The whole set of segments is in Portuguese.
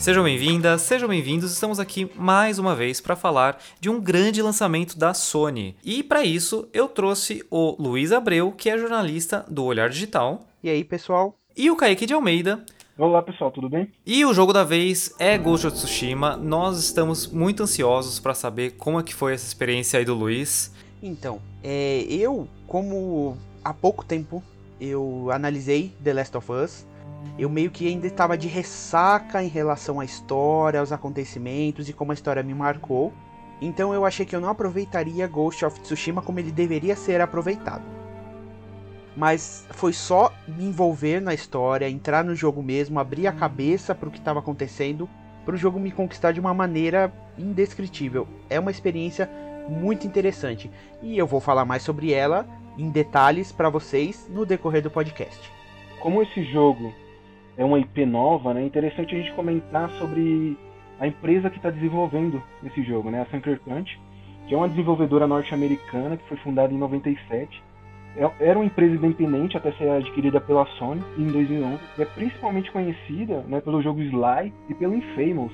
Sejam bem-vindas, sejam bem-vindos. Estamos aqui mais uma vez para falar de um grande lançamento da Sony. E para isso, eu trouxe o Luiz Abreu, que é jornalista do Olhar Digital. E aí, pessoal? E o Kaique de Almeida. Olá, pessoal, tudo bem? E o jogo da vez é Ghost of Tsushima. Nós estamos muito ansiosos para saber como é que foi essa experiência aí do Luiz. Então, é, eu, como há pouco tempo eu analisei The Last of Us, eu meio que ainda estava de ressaca em relação à história, aos acontecimentos e como a história me marcou. Então eu achei que eu não aproveitaria Ghost of Tsushima como ele deveria ser aproveitado. Mas foi só me envolver na história, entrar no jogo mesmo, abrir a cabeça para o que estava acontecendo, para o jogo me conquistar de uma maneira indescritível. É uma experiência muito interessante e eu vou falar mais sobre ela em detalhes para vocês no decorrer do podcast. Como esse jogo é uma IP nova, né? É interessante a gente comentar sobre a empresa que está desenvolvendo esse jogo, né? A Sucker Punch, que é uma desenvolvedora norte-americana que foi fundada em 97. É, era uma empresa independente até ser adquirida pela Sony em 2011 e é principalmente conhecida né, pelo jogo Sly e pelo Infamous.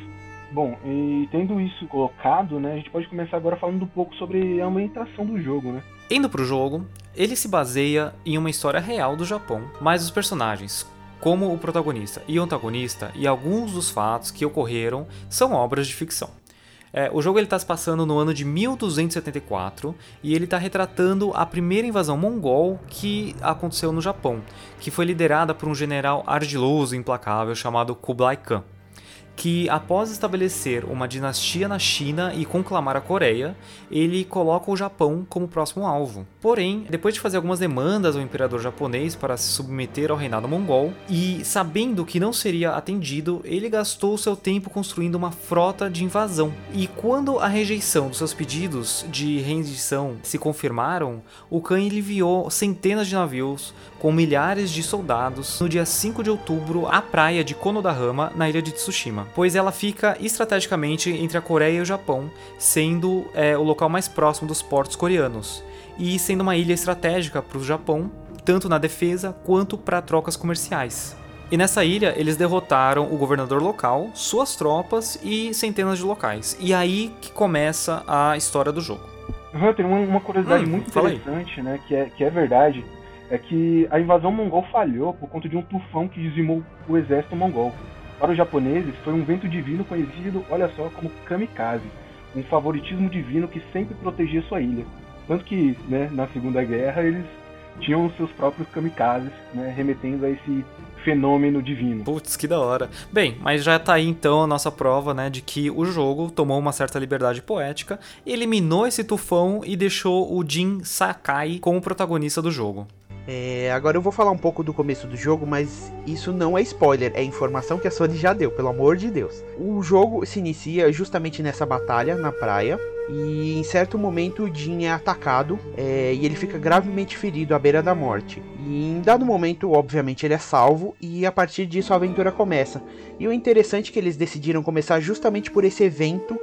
Bom, e tendo isso colocado, né, a gente pode começar agora falando um pouco sobre a ambientação do jogo, né? Indo pro jogo, ele se baseia em uma história real do Japão, mas os personagens, como o protagonista e o antagonista e alguns dos fatos que ocorreram são obras de ficção. É, o jogo está se passando no ano de 1274 e ele está retratando a primeira invasão mongol que aconteceu no Japão, que foi liderada por um general ardiloso e implacável chamado Kublai Khan que após estabelecer uma dinastia na China e conclamar a Coreia, ele coloca o Japão como próximo alvo. Porém, depois de fazer algumas demandas ao imperador japonês para se submeter ao reinado mongol, e sabendo que não seria atendido, ele gastou seu tempo construindo uma frota de invasão. E quando a rejeição dos seus pedidos de rendição se confirmaram, o Khan enviou centenas de navios com milhares de soldados no dia 5 de outubro à praia de Konodahama, na ilha de Tsushima pois ela fica estrategicamente entre a Coreia e o Japão, sendo é, o local mais próximo dos portos coreanos, e sendo uma ilha estratégica para o Japão, tanto na defesa quanto para trocas comerciais. E nessa ilha eles derrotaram o governador local, suas tropas e centenas de locais. E aí que começa a história do jogo. Hunter, uma, uma curiosidade hum, muito interessante, né, que é, que é verdade, é que a invasão mongol falhou por conta de um tufão que dizimou o exército mongol. Para os japoneses, foi um vento divino conhecido, olha só, como kamikaze, um favoritismo divino que sempre protegia sua ilha. Tanto que, né, na Segunda Guerra, eles tinham seus próprios kamikazes, né, remetendo a esse fenômeno divino. Putz, que da hora. Bem, mas já tá aí então a nossa prova, né, de que o jogo tomou uma certa liberdade poética, eliminou esse tufão e deixou o Jin Sakai como protagonista do jogo. É, agora eu vou falar um pouco do começo do jogo, mas isso não é spoiler, é informação que a Sony já deu, pelo amor de Deus. O jogo se inicia justamente nessa batalha na praia. E em certo momento o Jin é atacado é, e ele fica gravemente ferido à beira da morte. E em dado momento, obviamente, ele é salvo e a partir disso a aventura começa. E o interessante é que eles decidiram começar justamente por esse evento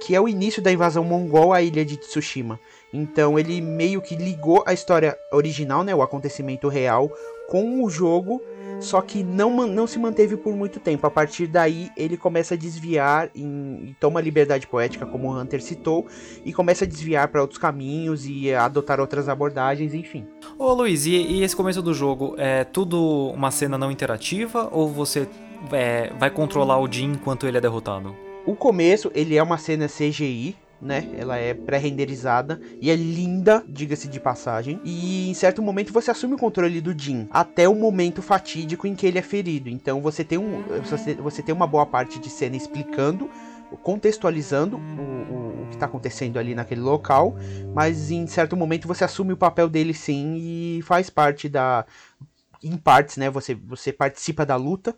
que é o início da invasão mongol à ilha de Tsushima. Então ele meio que ligou a história original, né, o acontecimento real, com o jogo, só que não, não se manteve por muito tempo. A partir daí ele começa a desviar em, e toma liberdade poética, como o Hunter citou, e começa a desviar para outros caminhos e adotar outras abordagens, enfim. Ô Luiz, e, e, esse começo do jogo é tudo uma cena não interativa ou você é, vai controlar o Jin enquanto ele é derrotado? O começo, ele é uma cena CGI, né? Ela é pré-renderizada e é linda, diga-se de passagem. E em certo momento você assume o controle do Jin, até o momento fatídico em que ele é ferido. Então você tem, um, você, tem uma boa parte de cena explicando, contextualizando o, o, o que está acontecendo ali naquele local, mas em certo momento você assume o papel dele sim e faz parte da. Em partes, né? Você, você participa da luta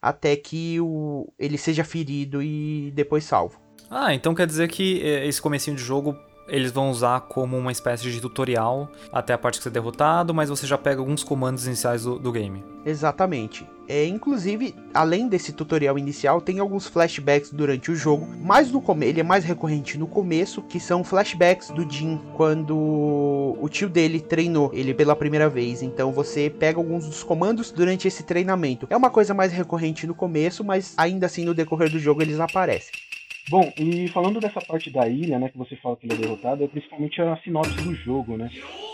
até que o, ele seja ferido e depois salvo. Ah, então quer dizer que é, esse comecinho de jogo eles vão usar como uma espécie de tutorial até a parte que você é derrotado, mas você já pega alguns comandos iniciais do, do game. Exatamente. É, inclusive, além desse tutorial inicial, tem alguns flashbacks durante o jogo, mas no come ele é mais recorrente no começo, que são flashbacks do Jin quando o tio dele treinou ele pela primeira vez. Então você pega alguns dos comandos durante esse treinamento. É uma coisa mais recorrente no começo, mas ainda assim no decorrer do jogo eles aparecem. Bom, e falando dessa parte da ilha, né, que você fala que ele é derrotado, é principalmente a sinopse do jogo, né,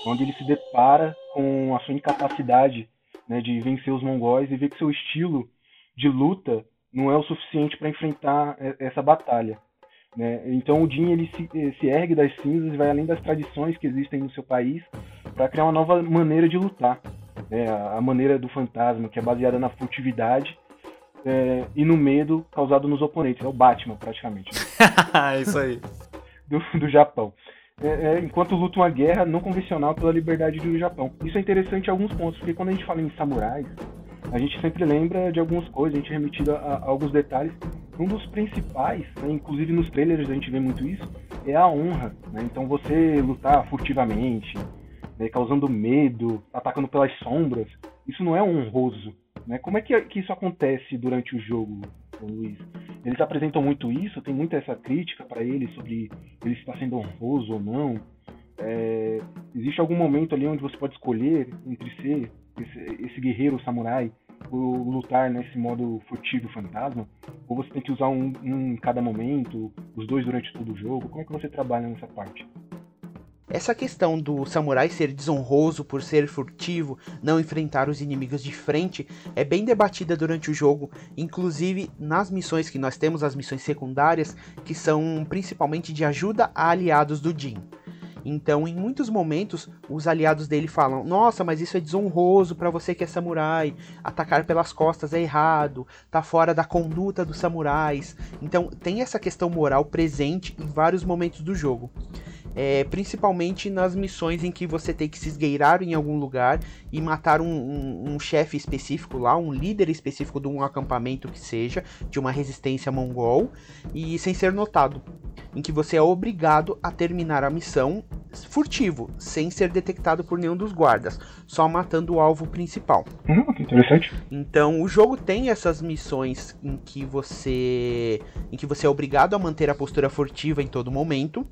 onde ele se depara com a sua incapacidade, né, de vencer os mongóis e vê que seu estilo de luta não é o suficiente para enfrentar essa batalha. Né? Então o Jin ele se, se, ergue das cinzas e vai além das tradições que existem no seu país para criar uma nova maneira de lutar. Né? A maneira do fantasma, que é baseada na furtividade é, e no medo causado nos oponentes. É o Batman, praticamente. Né? Isso aí. Do, do Japão. É, é, enquanto luta uma guerra não convencional pela liberdade do Japão. Isso é interessante em alguns pontos, porque quando a gente fala em samurais, a gente sempre lembra de algumas coisas, a gente é remetido a, a alguns detalhes. Um dos principais, né, inclusive nos trailers a gente vê muito isso, é a honra. Né? Então você lutar furtivamente, né, causando medo, atacando pelas sombras, isso não é honroso. Né? Como é que, que isso acontece durante o jogo, Luiz? Eles apresentam muito isso, tem muita essa crítica para ele sobre ele estar sendo honroso ou não. É, existe algum momento ali onde você pode escolher entre ser esse, esse guerreiro samurai ou lutar nesse modo furtivo fantasma? Ou você tem que usar um, um em cada momento, os dois durante todo o jogo? Como é que você trabalha nessa parte? Essa questão do samurai ser desonroso por ser furtivo, não enfrentar os inimigos de frente, é bem debatida durante o jogo, inclusive nas missões que nós temos, as missões secundárias, que são principalmente de ajuda a aliados do Jin. Então, em muitos momentos, os aliados dele falam: Nossa, mas isso é desonroso para você que é samurai. Atacar pelas costas é errado. Tá fora da conduta dos samurais. Então, tem essa questão moral presente em vários momentos do jogo é, principalmente nas missões em que você tem que se esgueirar em algum lugar e matar um, um, um chefe específico lá, um líder específico de um acampamento que seja, de uma resistência mongol, e sem ser notado. Em que você é obrigado a terminar a missão furtivo, sem ser detectado por nenhum dos guardas, só matando o alvo principal. Hum, que interessante. Então, o jogo tem essas missões em que você em que você é obrigado a manter a postura furtiva em todo momento,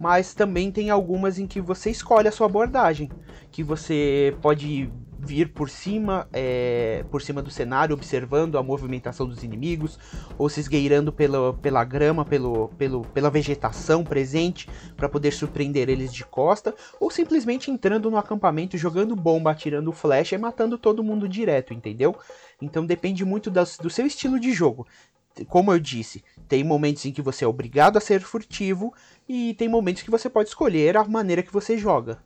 mas também tem algumas em que você escolhe a sua abordagem, que você pode vir por cima, é, por cima do cenário, observando a movimentação dos inimigos, ou se esgueirando pela, pela grama, pelo, pelo, pela vegetação presente, para poder surpreender eles de costa, ou simplesmente entrando no acampamento, jogando bomba, atirando flecha e matando todo mundo direto, entendeu? Então depende muito das, do seu estilo de jogo. Como eu disse, tem momentos em que você é obrigado a ser furtivo e tem momentos que você pode escolher a maneira que você joga.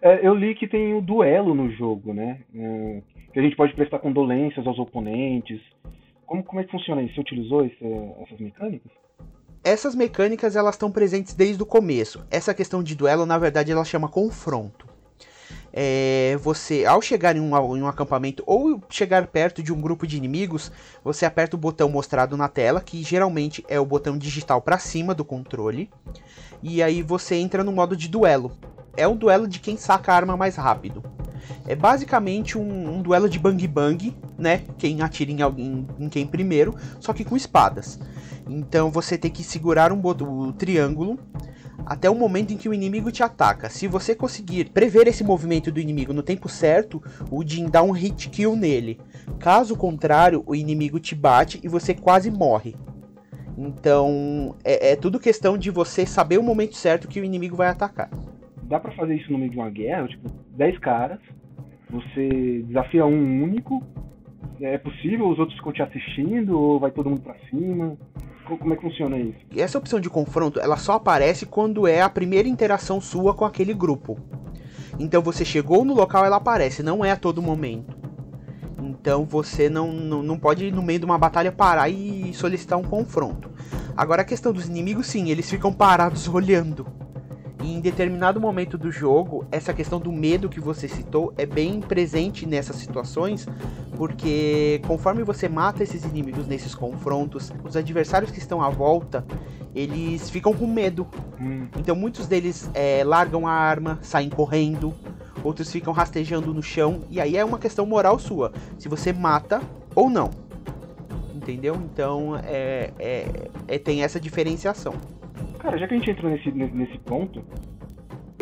É, eu li que tem o duelo no jogo, né? É, que a gente pode prestar condolências aos oponentes. Como, como é que funciona isso? Você utilizou esse, essas mecânicas? Essas mecânicas elas estão presentes desde o começo. Essa questão de duelo, na verdade, ela chama confronto é, você, ao chegar em um, em um acampamento ou chegar perto de um grupo de inimigos, você aperta o botão mostrado na tela, que geralmente é o botão digital para cima do controle, e aí você entra no modo de duelo. É o duelo de quem saca a arma mais rápido. É basicamente um, um duelo de bang bang, né? Quem atira em alguém em quem primeiro, só que com espadas. Então você tem que segurar um o triângulo até o momento em que o inimigo te ataca. Se você conseguir prever esse movimento do inimigo no tempo certo, o Jin dá um hit kill nele. Caso contrário, o inimigo te bate e você quase morre. Então, é, é tudo questão de você saber o momento certo que o inimigo vai atacar. Dá para fazer isso no meio de uma guerra? Tipo, 10 caras, você desafia um único. É possível? Os outros ficam te assistindo? Ou vai todo mundo pra cima? Como é que funciona isso? Essa opção de confronto, ela só aparece quando é a primeira interação sua com aquele grupo. Então você chegou no local, ela aparece, não é a todo momento. Então você não, não, não pode, no meio de uma batalha, parar e solicitar um confronto. Agora a questão dos inimigos, sim, eles ficam parados olhando. E em determinado momento do jogo, essa questão do medo que você citou é bem presente nessas situações, porque conforme você mata esses inimigos nesses confrontos, os adversários que estão à volta, eles ficam com medo. Hum. Então muitos deles é, largam a arma, saem correndo, outros ficam rastejando no chão, e aí é uma questão moral sua, se você mata ou não. Entendeu? Então é, é, é tem essa diferenciação. Cara, já que a gente entrou nesse, nesse ponto,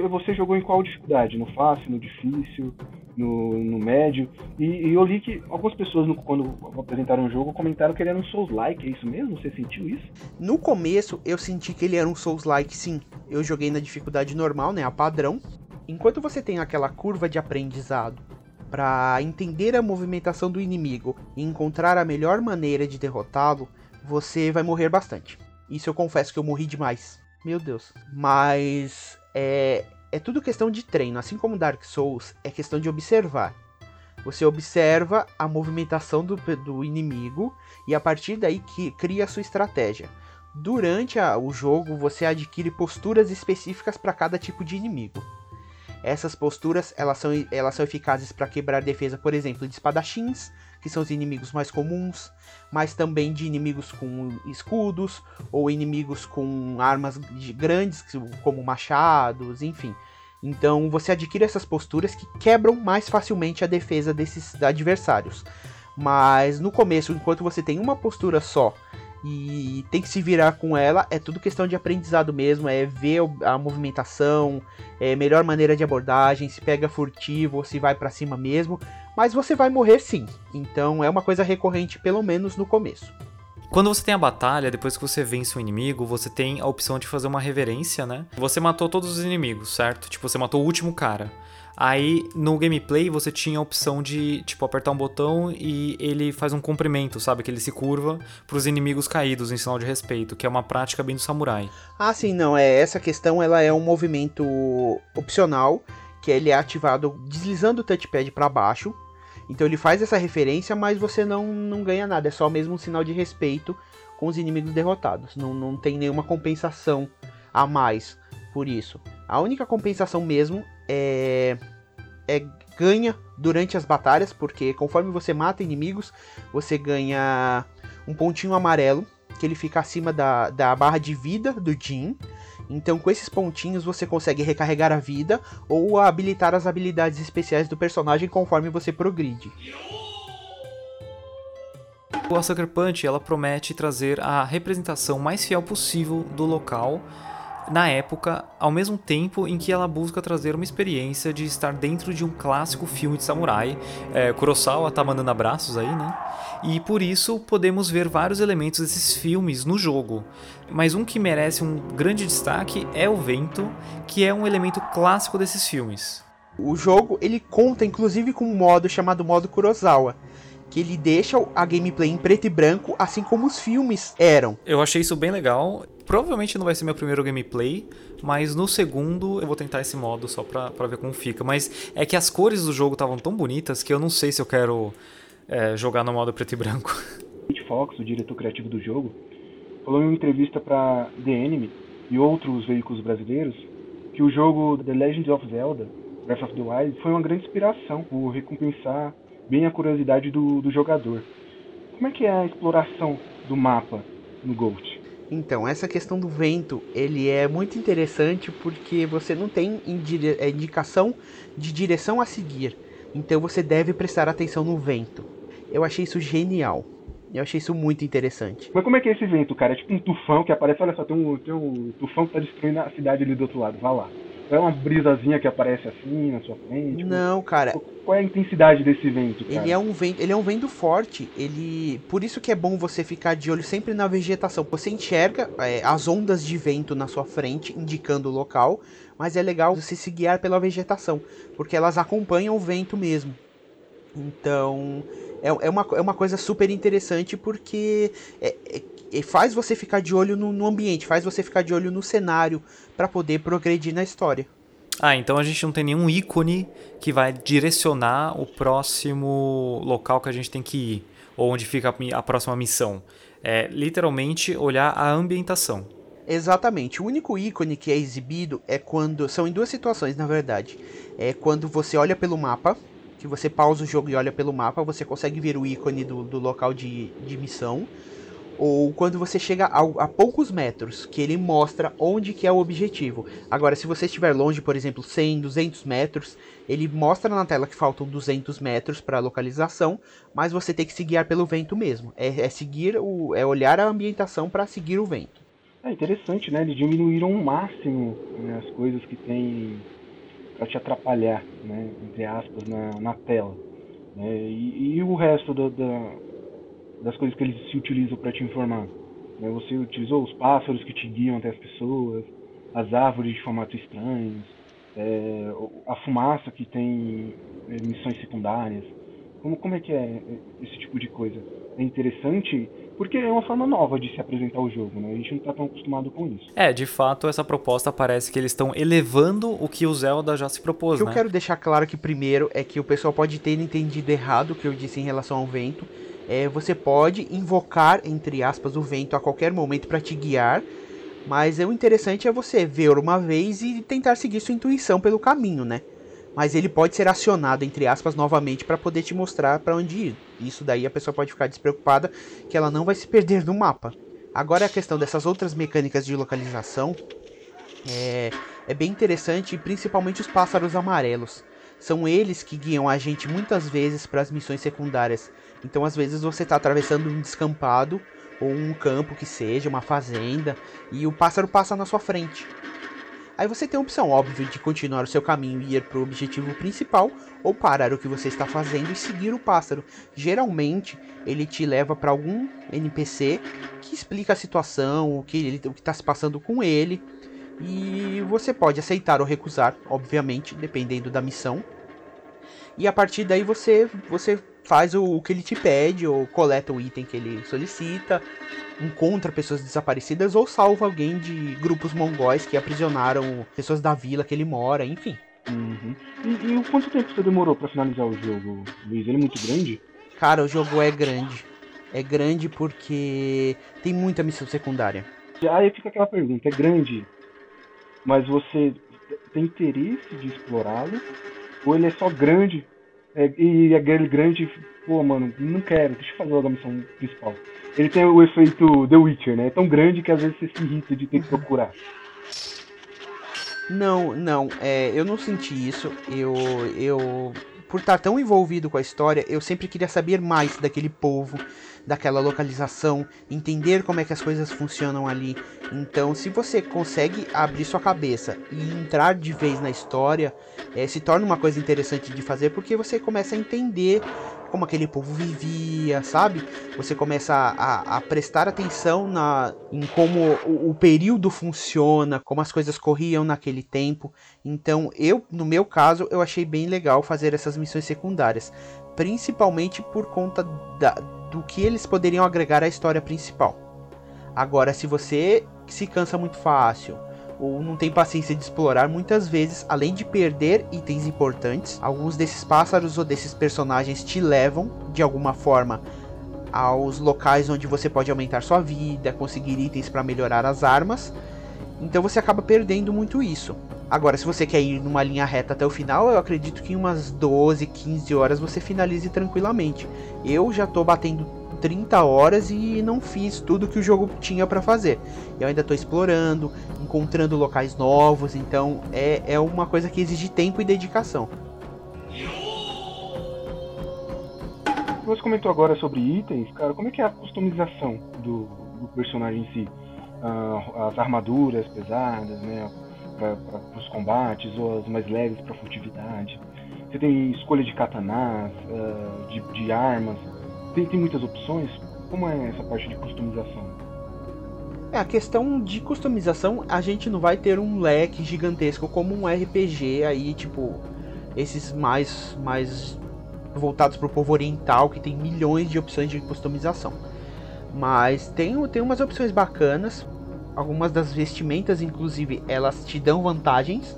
você jogou em qual dificuldade? No fácil, no difícil, no, no médio? E, e, eu li que algumas pessoas, no, quando apresentaram o jogo, comentaram que ele era um Souls-like. É isso mesmo? Você sentiu isso? No começo, eu senti que ele era um Souls-like, sim. Eu joguei na dificuldade normal, né? A padrão. Enquanto você tem aquela curva de aprendizado para entender a movimentação do inimigo e encontrar a melhor maneira de derrotá-lo, você vai morrer bastante. Isso eu confesso que eu morri demais. Meu Deus. Mas é, é tudo questão de treino. Assim como Dark Souls, é questão de observar. Você observa a movimentação do, do inimigo e a partir daí que cria a sua estratégia. Durante a, o jogo, você adquire posturas específicas para cada tipo de inimigo. Essas posturas elas são, elas são eficazes para quebrar defesa, por exemplo, de espadachins, que são os inimigos mais comuns, mas também de inimigos com escudos ou inimigos com armas grandes, como machados, enfim. Então você adquire essas posturas que quebram mais facilmente a defesa desses adversários. Mas no começo, enquanto você tem uma postura só e tem que se virar com ela. É tudo questão de aprendizado mesmo, é ver a movimentação, é melhor maneira de abordagem, se pega furtivo ou se vai para cima mesmo. Mas você vai morrer sim. Então é uma coisa recorrente, pelo menos no começo. Quando você tem a batalha, depois que você vence um inimigo, você tem a opção de fazer uma reverência, né? Você matou todos os inimigos, certo? Tipo, você matou o último cara. Aí no gameplay você tinha a opção de, tipo, apertar um botão e ele faz um comprimento, sabe? Que ele se curva para os inimigos caídos em sinal de respeito, que é uma prática bem do samurai. Ah, sim, não. É, essa questão ela é um movimento opcional, que ele é ativado deslizando o touchpad para baixo. Então ele faz essa referência, mas você não, não ganha nada. É só mesmo um sinal de respeito com os inimigos derrotados. Não, não tem nenhuma compensação a mais por isso. A única compensação mesmo é, é ganha durante as batalhas, porque conforme você mata inimigos, você ganha um pontinho amarelo, que ele fica acima da, da barra de vida do Jin. Então, com esses pontinhos, você consegue recarregar a vida ou habilitar as habilidades especiais do personagem conforme você progride. A Sucker Punch ela promete trazer a representação mais fiel possível do local na época, ao mesmo tempo em que ela busca trazer uma experiência de estar dentro de um clássico filme de samurai. É, Kurosawa tá mandando abraços aí, né? E por isso podemos ver vários elementos desses filmes no jogo. Mas um que merece um grande destaque é o vento, que é um elemento clássico desses filmes. O jogo ele conta inclusive com um modo chamado modo Kurosawa, que ele deixa a gameplay em preto e branco, assim como os filmes eram. Eu achei isso bem legal. Provavelmente não vai ser meu primeiro gameplay, mas no segundo eu vou tentar esse modo só pra, pra ver como fica. Mas é que as cores do jogo estavam tão bonitas que eu não sei se eu quero é, jogar no modo preto e branco. Pete Fox, o diretor criativo do jogo, falou em uma entrevista para The Enemy e outros veículos brasileiros que o jogo The Legend of Zelda Breath of the Wild foi uma grande inspiração por recompensar bem a curiosidade do, do jogador. Como é que é a exploração do mapa no Ghost? Então, essa questão do vento, ele é muito interessante porque você não tem é, indicação de direção a seguir. Então você deve prestar atenção no vento. Eu achei isso genial. Eu achei isso muito interessante. Mas como é que é esse vento, cara? É tipo um tufão que aparece, olha só, tem um, tem um tufão que tá destruindo a cidade ali do outro lado, vá lá. É uma brisazinha que aparece assim na sua frente? Não, cara. Qual é a intensidade desse vento, cara? Ele é um vento, ele é um vento forte. Ele, por isso que é bom você ficar de olho sempre na vegetação. Você enxerga é, as ondas de vento na sua frente, indicando o local, mas é legal você se guiar pela vegetação, porque elas acompanham o vento mesmo. Então, é, é, uma, é uma coisa super interessante porque é, é, é faz você ficar de olho no, no, ambiente, faz você ficar de olho no cenário para poder progredir na história. Ah, então a gente não tem nenhum ícone que vai direcionar o próximo local que a gente tem que ir, ou onde fica a próxima missão. É literalmente olhar a ambientação. Exatamente. O único ícone que é exibido é quando. São em duas situações, na verdade. É quando você olha pelo mapa que você pausa o jogo e olha pelo mapa, você consegue ver o ícone do, do local de, de missão. Ou quando você chega a, a, poucos metros, que ele mostra onde que é o objetivo. Agora, se você estiver longe, por exemplo, 100, 200 metros, ele mostra na tela que faltam 200 metros para a localização, mas você tem que se guiar pelo vento mesmo. É, é seguir o, é olhar a ambientação para seguir o vento. É interessante, né? Eles diminuíram o máximo né, as coisas que tem para te atrapalhar, né? Entre aspas, na, na tela. Né? E, e o resto da, da das coisas que eles se utilizam para te informar. Né? Você utilizou os pássaros que te guiam até as pessoas, as árvores de formato estranhos, é, a fumaça que tem é, missões secundárias. Como, como é que é esse tipo de coisa? É interessante porque é uma forma nova de se apresentar o jogo, né? A gente não está tão acostumado com isso. É, de fato, essa proposta parece que eles estão elevando o que o Zelda já se propôs, O que né? eu quero deixar claro que primeiro é que o pessoal pode ter entendido errado o que eu disse em relação ao vento, é, você pode invocar, entre aspas, o vento a qualquer momento para te guiar, mas o interessante é você ver uma vez e tentar seguir sua intuição pelo caminho, né? Mas ele pode ser acionado, entre aspas, novamente para poder te mostrar para onde ir. Isso daí a pessoa pode ficar despreocupada que ela não vai se perder no mapa. Agora a questão dessas outras mecânicas de localização é, é bem interessante, principalmente os pássaros amarelos. São eles que guiam a gente muitas vezes para as missões secundárias. Então, às vezes, você está atravessando um descampado ou um campo que seja, uma fazenda, e o pássaro passa na sua frente. Aí você tem a opção, óbvio, de continuar o seu caminho e ir para o objetivo principal, ou parar o que você está fazendo e seguir o pássaro. Geralmente, ele te leva para algum NPC que explica a situação, o que está se passando com ele, e você pode aceitar ou recusar, obviamente, dependendo da missão. E a partir daí você, você faz o, o que ele te pede, ou coleta o item que ele solicita, encontra pessoas desaparecidas ou salva alguém de grupos mongóis que aprisionaram pessoas da vila que ele mora, enfim. Uhum. E, e quanto tempo você demorou para finalizar o jogo, Luiz? Ele é muito grande? Cara, o jogo é grande. É grande porque tem muita missão secundária. Aí fica aquela pergunta, é grande, mas você tem interesse de explorá-lo? Ou ele é só grande é, e é grande, pô, mano, não quero, deixa eu fazer logo a missão principal. Ele tem o efeito The Witcher, né? É tão grande que às vezes você se irrita de ter que procurar. Não, não, é, eu não senti isso. Eu, eu, por estar tão envolvido com a história, eu sempre queria saber mais daquele povo, daquela localização, entender como é que as coisas funcionam ali. Então, se você consegue abrir sua cabeça e entrar de vez na história, é, se torna uma coisa interessante de fazer porque você começa a entender como aquele povo vivia, sabe? Você começa a, a prestar atenção na, em como o, o, período funciona, como as coisas corriam naquele tempo. Então, eu, no meu caso, eu achei bem legal fazer essas missões secundárias, principalmente por conta da, do que eles poderiam agregar à história principal. Agora, se você se cansa muito fácil ou não tem paciência de explorar, muitas vezes, além de perder itens importantes, alguns desses pássaros ou desses personagens te levam de alguma forma aos locais onde você pode aumentar sua vida, conseguir itens para melhorar as armas. Então você acaba perdendo muito isso. Agora, se você quer ir numa linha reta até o final, eu acredito que em umas 12, 15 horas você finalize tranquilamente. Eu já tô batendo 30 horas e não fiz tudo que o jogo tinha para fazer. Eu ainda estou explorando, encontrando locais novos, então é, é uma coisa que exige tempo e dedicação. Você comentou agora sobre itens, cara, como é que é a customização do, do personagem em si? Uh, as armaduras pesadas, né? para os combates, ou as mais leves para furtividade. Você tem escolha de katanás, uh, de, de, armas. Tem, tem muitas opções. Como é essa parte de customização? É, a questão de customização, a gente não vai ter um leque gigantesco como um RPG aí, tipo, esses mais, mais voltados para o povo oriental, que tem milhões de opções de customização. Mas tem, tem umas opções bacanas algumas das vestimentas, inclusive, elas te dão vantagens.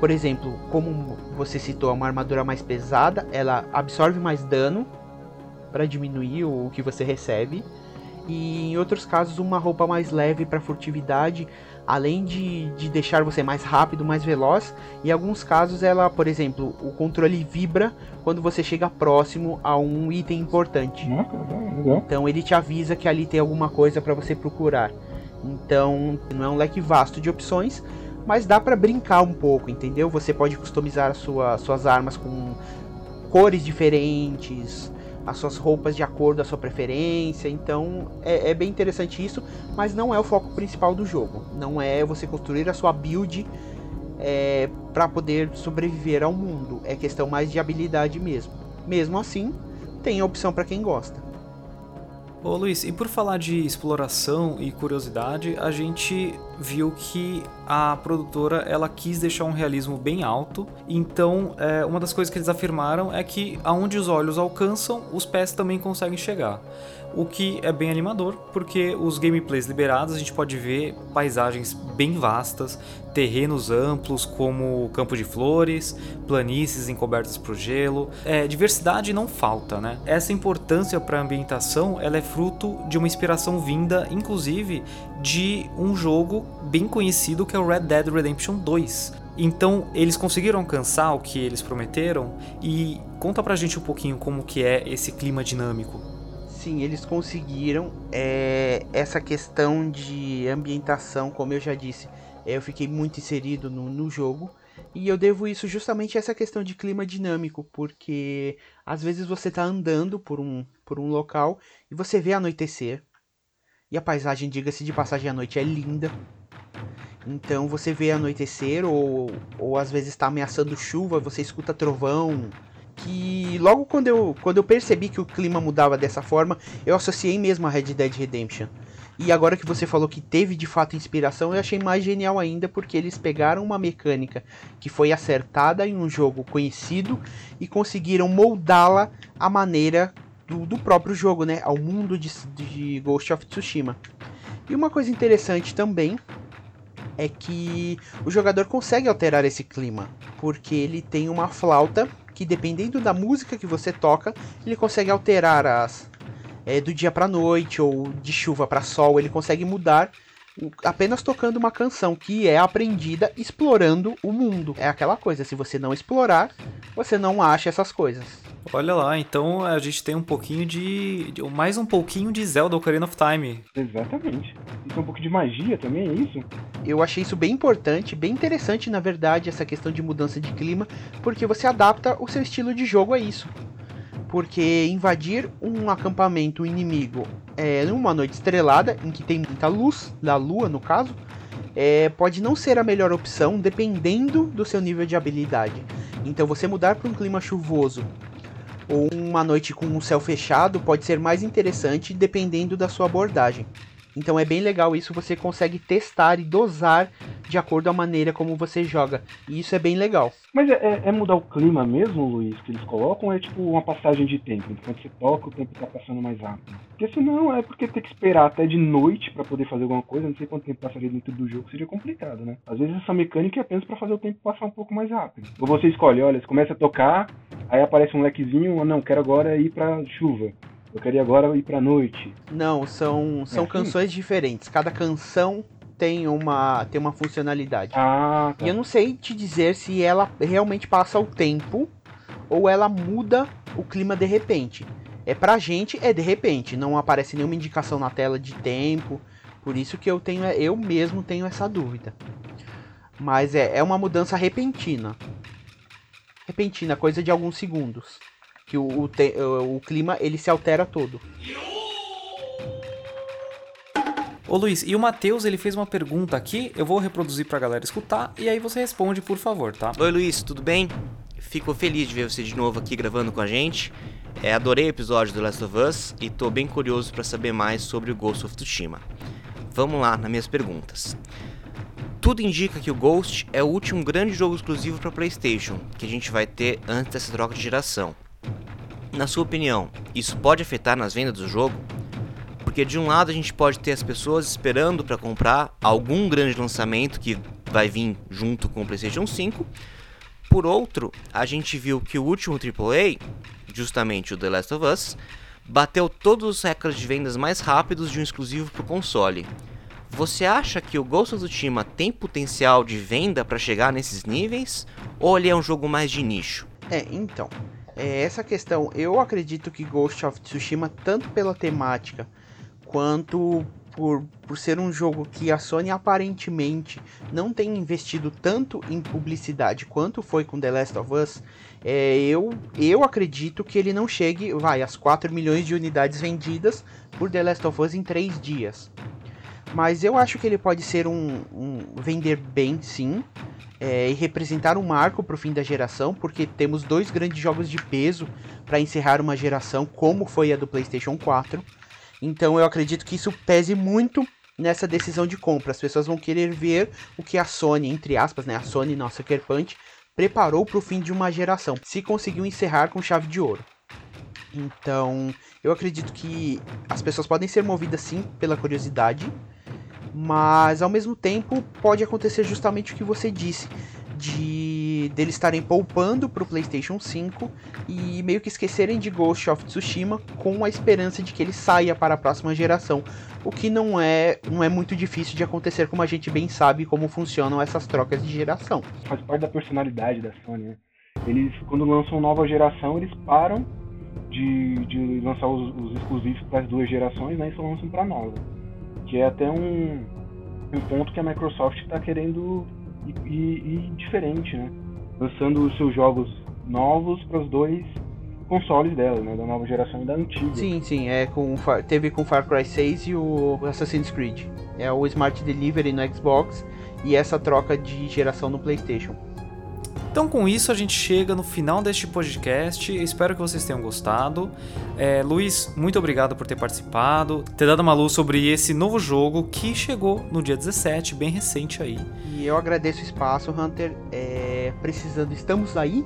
Por exemplo, como você citou, uma armadura mais pesada, ela absorve mais dano para diminuir o que você recebe. E em outros casos uma roupa mais leve para furtividade, além de, de deixar você mais rápido, mais veloz. Em alguns casos ela, por exemplo, o controle vibra quando você chega próximo a um item importante. Então ele te avisa que ali tem alguma coisa para você procurar. Então não é um leque vasto de opções, mas dá para brincar um pouco, entendeu? Você pode customizar sua, suas armas com cores diferentes, as suas roupas de acordo a sua preferência. Então é, é, bem interessante isso, mas não é o foco principal do jogo. Não é você construir a sua build é, para poder sobreviver ao mundo. É questão mais de habilidade mesmo. Mesmo assim, tem a opção para quem gosta. Ô Luiz, e por falar de exploração e curiosidade, a gente viu que a produtora ela quis deixar um realismo bem alto. Então, é, uma das coisas que eles afirmaram é que aonde os olhos alcançam, os pés também conseguem chegar. O que é bem animador, porque os gameplays liberados a gente pode ver paisagens bem vastas, terrenos amplos como campo de flores, planícies encobertas por gelo. É, diversidade não falta, né? Essa importância para a ambientação ela é fruto de uma inspiração vinda, inclusive, de um jogo bem conhecido que é o Red Dead Redemption 2. Então, eles conseguiram alcançar o que eles prometeram e conta pra gente um pouquinho como que é esse clima dinâmico. Sim, eles conseguiram é, essa questão de ambientação, como eu já disse, eu fiquei muito inserido no, no jogo. E eu devo isso justamente a essa questão de clima dinâmico, porque às vezes você está andando por um, por um local e você vê anoitecer. E a paisagem, diga-se de passagem à noite, é linda. Então você vê anoitecer, ou, ou às vezes está ameaçando chuva, você escuta trovão. Que logo quando eu, quando eu percebi que o clima mudava dessa forma, eu associei mesmo a Red Dead Redemption. E agora que você falou que teve de fato inspiração, eu achei mais genial ainda porque eles pegaram uma mecânica que foi acertada em um jogo conhecido e conseguiram moldá-la à maneira do, do, próprio jogo, né? Ao mundo de, de Ghost of Tsushima. E uma coisa interessante também é que o jogador consegue alterar esse clima, porque ele tem uma flauta que dependendo da música que você toca, ele consegue alterar as, é, do dia para noite ou de chuva para sol, ele consegue mudar apenas tocando uma canção que é aprendida explorando o mundo. É aquela coisa, se você não explorar, você não acha essas coisas. Olha lá, então a gente tem um pouquinho de. mais um pouquinho de Zelda Ocarina of Time. Exatamente. E tem um pouco de magia também, é isso? Eu achei isso bem importante, bem interessante, na verdade, essa questão de mudança de clima, porque você adapta o seu estilo de jogo a isso porque invadir um acampamento inimigo é, numa noite estrelada, em que tem muita luz, da lua no caso, é, pode não ser a melhor opção dependendo do seu nível de habilidade. Então você mudar para um clima chuvoso ou uma noite com um céu fechado pode ser mais interessante dependendo da sua abordagem. Então é bem legal isso, você consegue testar e dosar de acordo com a maneira como você joga. E isso é bem legal. Mas é, é, é mudar o clima mesmo, Luiz, que eles colocam, ou é tipo uma passagem de tempo? Quando você toca, o tempo tá passando mais rápido. Porque senão é porque ter que esperar até de noite para poder fazer alguma coisa, não sei quanto tempo passaria dentro do jogo, seria complicado, né? Às vezes essa mecânica é apenas para fazer o tempo passar um pouco mais rápido. Ou você escolhe, olha, você começa a tocar, aí aparece um lequezinho, ou não, quero agora ir pra chuva. Eu queria agora ir pra noite. Não, são, são é assim? canções diferentes. Cada canção tem uma, tem uma funcionalidade. Ah, tá. E eu não sei te dizer se ela realmente passa o tempo ou ela muda o clima de repente. É pra gente, é de repente, não aparece nenhuma indicação na tela de tempo. Por isso que eu tenho, eu mesmo tenho essa dúvida. Mas é, é uma mudança repentina. Repentina, coisa de alguns segundos que o, o, te, o, o clima ele se altera todo. Ô Luiz, e o Matheus ele fez uma pergunta aqui, eu vou reproduzir pra galera escutar e aí você responde, por favor, tá? Oi Luiz, tudo bem? Fico feliz de ver você de novo aqui gravando com a gente. É, adorei o episódio do Last of Us e tô bem curioso para saber mais sobre o Ghost of Tsushima. Vamos lá nas minhas perguntas. Tudo indica que o Ghost é o último grande jogo exclusivo para PlayStation que a gente vai ter antes dessa troca de geração. Na sua opinião, isso pode afetar nas vendas do jogo? Porque de um lado a gente pode ter as pessoas esperando para comprar algum grande lançamento que vai vir junto com o PlayStation 5. Por outro, a gente viu que o último AAA, justamente o The Last of Us, bateu todos os recordes de vendas mais rápidos de um exclusivo para o console. Você acha que o Ghost of Tsushima tem potencial de venda para chegar nesses níveis? Ou ele é um jogo mais de nicho? É, então. É, essa questão, eu acredito que Ghost of Tsushima, tanto pela temática quanto por, por ser um jogo que a Sony aparentemente não tem investido tanto em publicidade quanto foi com The Last of Us, é, eu, eu acredito que ele não chegue, vai, às 4 milhões de unidades vendidas por The Last of Us em 3 dias. Mas eu acho que ele pode ser um, um vender bem, sim, é, e representar um marco para o fim da geração, porque temos dois grandes jogos de peso para encerrar uma geração, como foi a do PlayStation 4. Então eu acredito que isso pese muito nessa decisão de compra. As pessoas vão querer ver o que a Sony, entre aspas, né, a Sony, nossa Punch, preparou para o fim de uma geração, se conseguiu encerrar com chave de ouro. Então, eu acredito que as pessoas podem ser movidas sim pela curiosidade, mas ao mesmo tempo pode acontecer justamente o que você disse, de deles estarem poupando para o PlayStation 5 e meio que esquecerem de Ghost of Tsushima com a esperança de que ele saia para a próxima geração, o que não é não é muito difícil de acontecer, como a gente bem sabe como funcionam essas trocas de geração. Faz parte da personalidade da Sony, né? Eles quando lançam nova geração, eles param de, de lançar os, os exclusivos para as duas gerações, né, e só lançam para nova. Que é até um, um ponto que a Microsoft está querendo e, diferente, né? Lançando os seus jogos novos para os dois consoles dela, né? Da nova geração e da antiga. Sim, sim, é com teve com Far Cry 6 e o Assassin's Creed. É o Smart Delivery no Xbox e essa troca de geração no PlayStation. Então, com isso, a gente chega no final deste podcast. Espero que vocês tenham gostado. É, Luiz, muito obrigado por ter participado, ter dado uma luz sobre esse novo jogo que chegou no dia 17, bem recente aí. E eu agradeço o espaço, Hunter. É, precisando, estamos aí.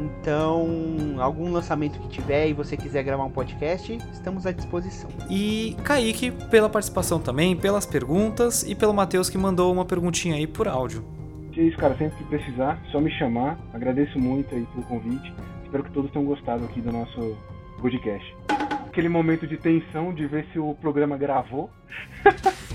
Então, algum lançamento que tiver e você quiser gravar um podcast, estamos à disposição. E Kaique, pela participação também, pelas perguntas e pelo Matheus que mandou uma perguntinha aí por áudio. Que isso, cara, sempre que precisar, só me chamar. Agradeço muito aí pelo convite. Espero que todos tenham gostado aqui do nosso podcast. Aquele momento de tensão de ver se o programa gravou.